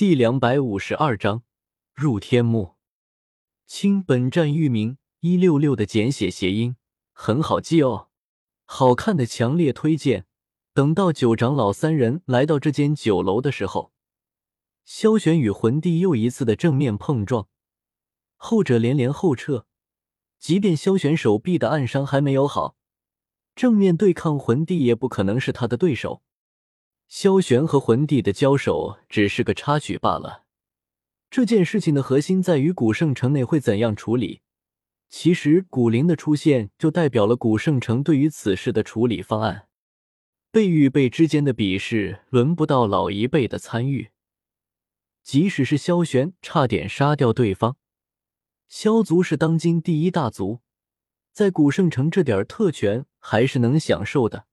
第两百五十二章入天目。清，本站域名一六六的简写谐音，很好记哦。好看的强烈推荐。等到九长老三人来到这间酒楼的时候，萧玄与魂帝又一次的正面碰撞，后者连连后撤。即便萧玄手臂的暗伤还没有好，正面对抗魂帝也不可能是他的对手。萧玄和魂帝的交手只是个插曲罢了。这件事情的核心在于古圣城内会怎样处理。其实，古灵的出现就代表了古圣城对于此事的处理方案。辈与辈之间的比试，轮不到老一辈的参与。即使是萧玄差点杀掉对方，萧族是当今第一大族，在古圣城这点特权还是能享受的。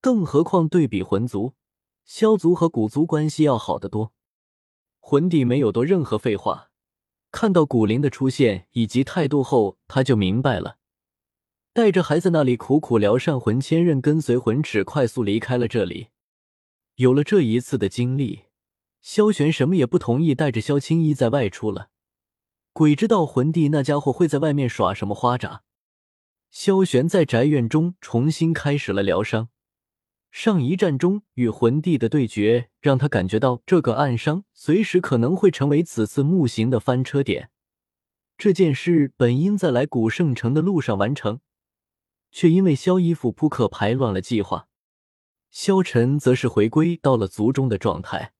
更何况对比魂族。萧族和古族关系要好得多。魂帝没有多任何废话，看到古灵的出现以及态度后，他就明白了，带着还在那里苦苦疗伤魂千仞跟随魂尺快速离开了这里。有了这一次的经历，萧玄什么也不同意带着萧青衣在外出了。鬼知道魂帝那家伙会在外面耍什么花札。萧玄在宅院中重新开始了疗伤。上一战中与魂帝的对决，让他感觉到这个暗伤随时可能会成为此次木行的翻车点。这件事本应在来古圣城的路上完成，却因为萧衣服扑克牌乱了计划。萧晨则是回归到了族中的状态，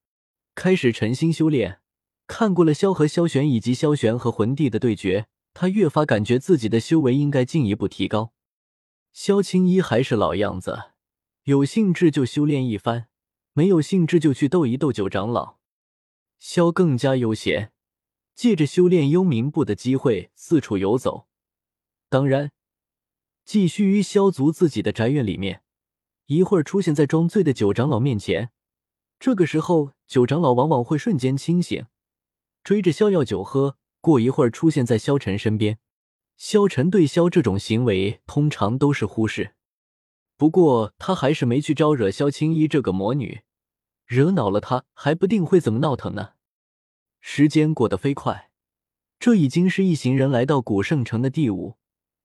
开始沉心修炼。看过了萧和萧玄以及萧玄和魂帝的对决，他越发感觉自己的修为应该进一步提高。萧青衣还是老样子。有兴致就修炼一番，没有兴致就去斗一斗九长老。萧更加悠闲，借着修炼幽冥步的机会四处游走。当然，继续于萧族自己的宅院里面，一会儿出现在装醉的九长老面前。这个时候，九长老往往会瞬间清醒，追着萧要酒喝。过一会儿，出现在萧晨身边。萧晨对萧这种行为通常都是忽视。不过他还是没去招惹萧青衣这个魔女，惹恼了她还不定会怎么闹腾呢。时间过得飞快，这已经是一行人来到古圣城的第五，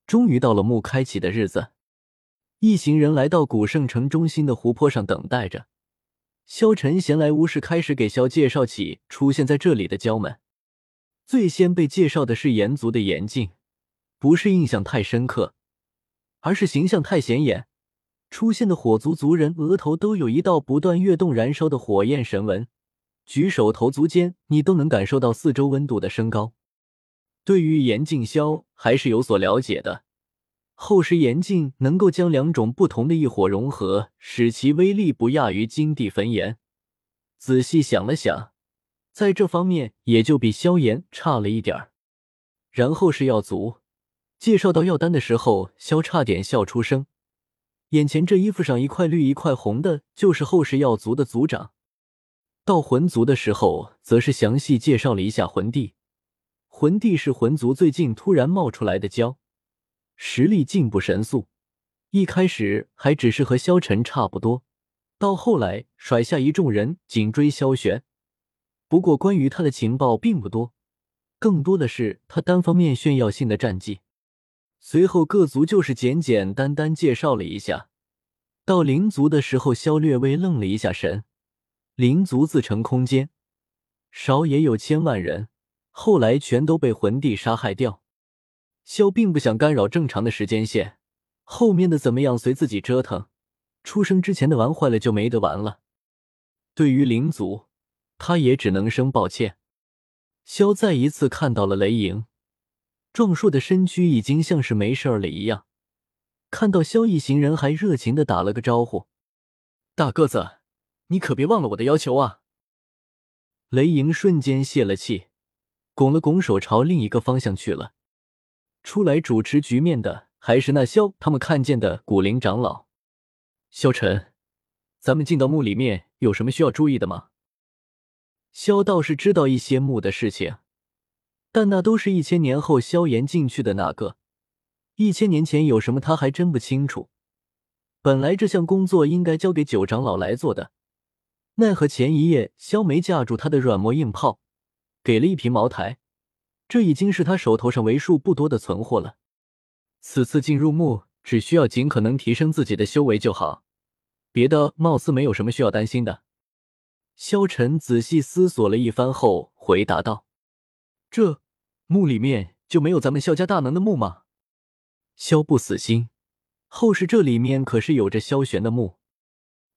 终于到了墓开启的日子。一行人来到古圣城中心的湖泊上等待着。萧晨闲来无事，开始给萧介绍起出现在这里的蛟们。最先被介绍的是炎族的炎镜，不是印象太深刻，而是形象太显眼。出现的火族族人额头都有一道不断跃动、燃烧的火焰神纹，举手投足间你都能感受到四周温度的升高。对于炎镜霄还是有所了解的，后世炎镜能够将两种不同的异火融合，使其威力不亚于金地焚炎。仔细想了想，在这方面也就比萧炎差了一点儿。然后是药族，介绍到药丹的时候，萧差点笑出声。眼前这衣服上一块绿一块红的，就是后世药族的族长。到魂族的时候，则是详细介绍了一下魂帝。魂帝是魂族最近突然冒出来的蛟，实力进步神速。一开始还只是和萧晨差不多，到后来甩下一众人紧追萧玄。不过关于他的情报并不多，更多的是他单方面炫耀性的战绩。随后各族就是简简单单介绍了一下。到灵族的时候，萧略微愣了一下神。灵族自成空间，少也有千万人，后来全都被魂帝杀害掉。萧并不想干扰正常的时间线，后面的怎么样随自己折腾。出生之前的玩坏了就没得玩了。对于灵族，他也只能声抱歉。萧再一次看到了雷影。壮硕的身躯已经像是没事儿了一样，看到萧一行人还热情的打了个招呼：“大个子，你可别忘了我的要求啊！”雷莹瞬间泄了气，拱了拱手朝另一个方向去了。出来主持局面的还是那萧他们看见的古灵长老。萧晨，咱们进到墓里面有什么需要注意的吗？萧倒是知道一些墓的事情。但那都是一千年后萧炎进去的那个，一千年前有什么他还真不清楚。本来这项工作应该交给九长老来做的，奈何前一夜萧梅架住他的软磨硬泡，给了一瓶茅台，这已经是他手头上为数不多的存货了。此次进入墓，只需要尽可能提升自己的修为就好，别的貌似没有什么需要担心的。萧晨仔细思索了一番后回答道：“这墓里面就没有咱们萧家大能的墓吗？”萧不死心，后世这里面可是有着萧玄的墓，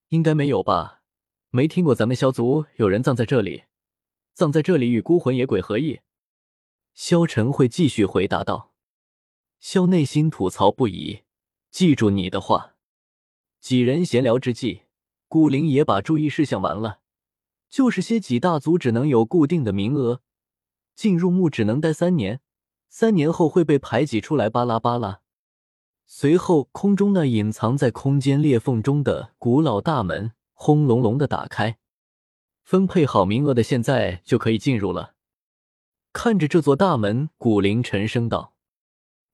应该没有吧？没听过咱们萧族有人葬在这里，葬在这里与孤魂野鬼何异？萧晨会继续回答道。萧内心吐槽不已，记住你的话。几人闲聊之际，顾灵也把注意事项完了，就是些几大族只能有固定的名额，进入墓只能待三年，三年后会被排挤出来。巴拉巴拉。随后，空中那隐藏在空间裂缝中的古老大门。轰隆隆的打开，分配好名额的现在就可以进入了。看着这座大门，古灵沉声道：“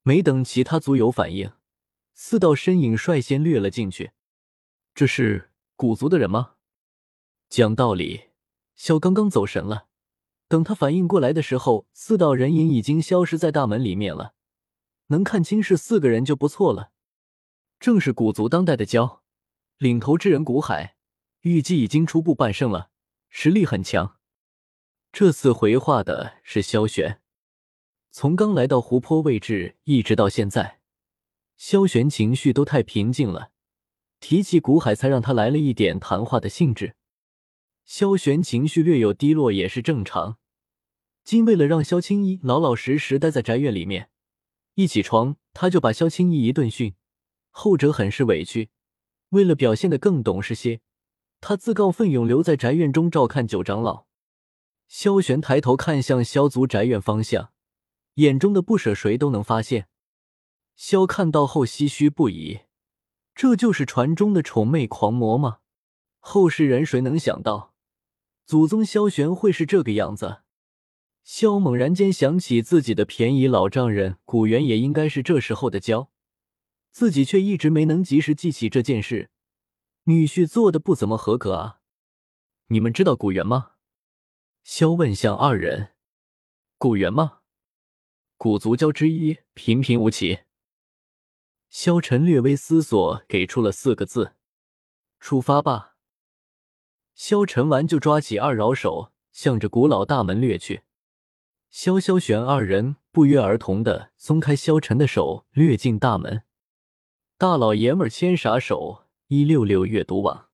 没等其他族友反应，四道身影率先掠了进去。这是古族的人吗？”讲道理，萧刚刚走神了。等他反应过来的时候，四道人影已经消失在大门里面了。能看清是四个人就不错了。正是古族当代的骄领头之人古海。预计已经初步半圣了，实力很强。这次回话的是萧玄，从刚来到湖泊位置一直到现在，萧玄情绪都太平静了。提起古海，才让他来了一点谈话的兴致。萧玄情绪略有低落也是正常。今为了让萧青衣老老实实待在宅院里面，一起床他就把萧青衣一顿训，后者很是委屈。为了表现得更懂事些。他自告奋勇留在宅院中照看九长老。萧玄抬头看向萧族宅院方向，眼中的不舍谁都能发现。萧看到后唏嘘不已，这就是传中的宠妹狂魔吗？后世人谁能想到，祖宗萧玄会是这个样子？萧猛然间想起自己的便宜老丈人古元也应该是这时候的娇，自己却一直没能及时记起这件事。女婿做的不怎么合格啊！你们知道古元吗？萧问向二人。古元吗？古族教之一，平平无奇。萧晨略微思索，给出了四个字：出发吧。萧晨完就抓起二饶手，向着古老大门掠去。萧萧玄二人不约而同的松开萧晨的手，掠进大门。大老爷们牵啥手？一六六阅读网。